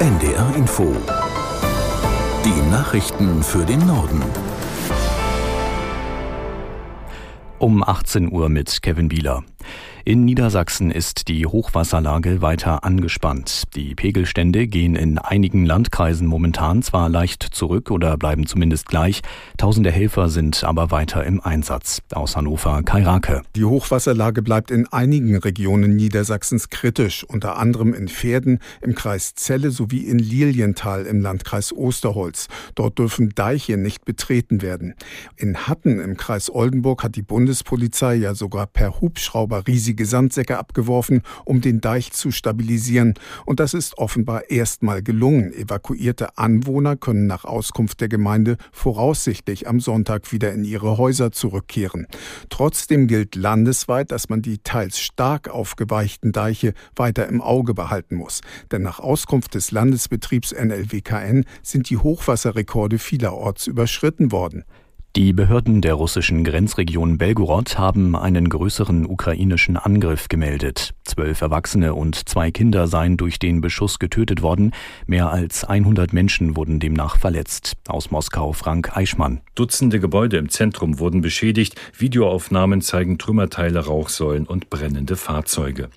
NDR Info. Die Nachrichten für den Norden. Um 18 Uhr mit Kevin Bieler. In Niedersachsen ist die Hochwasserlage weiter angespannt. Die Pegelstände gehen in einigen Landkreisen momentan zwar leicht zurück oder bleiben zumindest gleich. Tausende Helfer sind aber weiter im Einsatz. Aus Hannover Kai Rake. Die Hochwasserlage bleibt in einigen Regionen Niedersachsens kritisch, unter anderem in Pferden im Kreis Celle sowie in Lilienthal im Landkreis Osterholz. Dort dürfen Deiche nicht betreten werden. In Hatten im Kreis Oldenburg hat die Bundespolizei ja sogar per Hubschrauber riesige Sandsäcke abgeworfen, um den Deich zu stabilisieren. Und das ist offenbar erstmal gelungen. Evakuierte Anwohner können nach Auskunft der Gemeinde voraussichtlich am Sonntag wieder in ihre Häuser zurückkehren. Trotzdem gilt landesweit, dass man die teils stark aufgeweichten Deiche weiter im Auge behalten muss. Denn nach Auskunft des Landesbetriebs NLWKN sind die Hochwasserrekorde vielerorts überschritten worden. Die Behörden der russischen Grenzregion Belgorod haben einen größeren ukrainischen Angriff gemeldet. Zwölf Erwachsene und zwei Kinder seien durch den Beschuss getötet worden. Mehr als 100 Menschen wurden demnach verletzt. Aus Moskau Frank Eichmann. Dutzende Gebäude im Zentrum wurden beschädigt. Videoaufnahmen zeigen Trümmerteile, Rauchsäulen und brennende Fahrzeuge.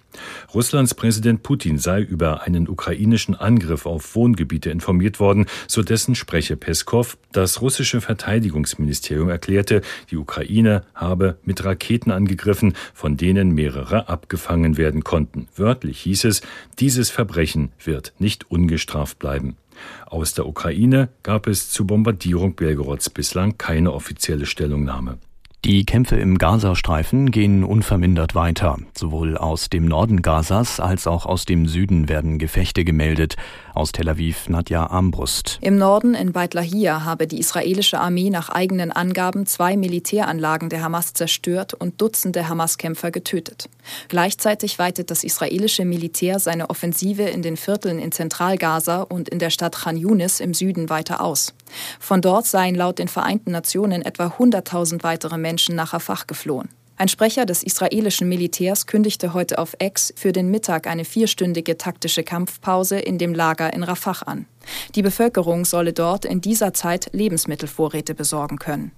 Russlands Präsident Putin sei über einen ukrainischen Angriff auf Wohngebiete informiert worden, so dessen Sprecher Peskov. Das russische Verteidigungsministerium erklärte, die Ukraine habe mit Raketen angegriffen, von denen mehrere abgefangen werden konnten. Wörtlich hieß es, dieses Verbrechen wird nicht ungestraft bleiben. Aus der Ukraine gab es zur Bombardierung Belgorods bislang keine offizielle Stellungnahme. Die Kämpfe im Gazastreifen gehen unvermindert weiter. Sowohl aus dem Norden Gazas als auch aus dem Süden werden Gefechte gemeldet. Aus Tel Aviv Nadja Armbrust. Im Norden in Beit Lahia habe die israelische Armee nach eigenen Angaben zwei Militäranlagen der Hamas zerstört und Dutzende Hamas-Kämpfer getötet. Gleichzeitig weitet das israelische Militär seine Offensive in den Vierteln in Zentralgaza und in der Stadt Khan Yunis im Süden weiter aus. Von dort seien laut den Vereinten Nationen etwa 100.000 weitere Menschen nach Rafah geflohen. Ein Sprecher des israelischen Militärs kündigte heute auf Ex für den Mittag eine vierstündige taktische Kampfpause in dem Lager in Rafah an. Die Bevölkerung solle dort in dieser Zeit Lebensmittelvorräte besorgen können.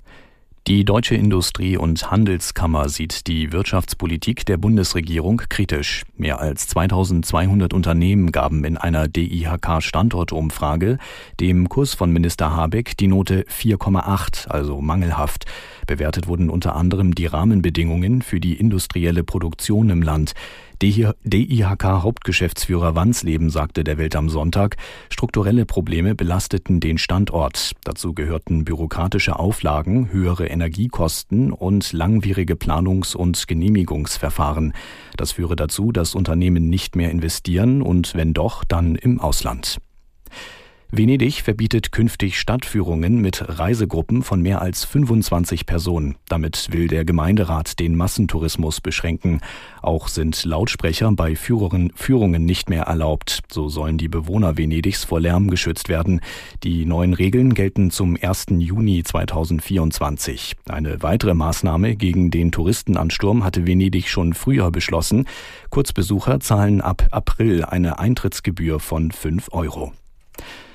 Die Deutsche Industrie- und Handelskammer sieht die Wirtschaftspolitik der Bundesregierung kritisch. Mehr als 2200 Unternehmen gaben in einer DIHK-Standortumfrage dem Kurs von Minister Habeck die Note 4,8, also mangelhaft. Bewertet wurden unter anderem die Rahmenbedingungen für die industrielle Produktion im Land. DIHK-Hauptgeschäftsführer Wansleben sagte der Welt am Sonntag, strukturelle Probleme belasteten den Standort. Dazu gehörten bürokratische Auflagen, höhere Energiekosten und langwierige Planungs- und Genehmigungsverfahren. Das führe dazu, dass Unternehmen nicht mehr investieren und wenn doch, dann im Ausland. Venedig verbietet künftig Stadtführungen mit Reisegruppen von mehr als 25 Personen. Damit will der Gemeinderat den Massentourismus beschränken. Auch sind Lautsprecher bei Führungen, Führungen nicht mehr erlaubt. So sollen die Bewohner Venedigs vor Lärm geschützt werden. Die neuen Regeln gelten zum 1. Juni 2024. Eine weitere Maßnahme gegen den Touristenansturm hatte Venedig schon früher beschlossen. Kurzbesucher zahlen ab April eine Eintrittsgebühr von 5 Euro.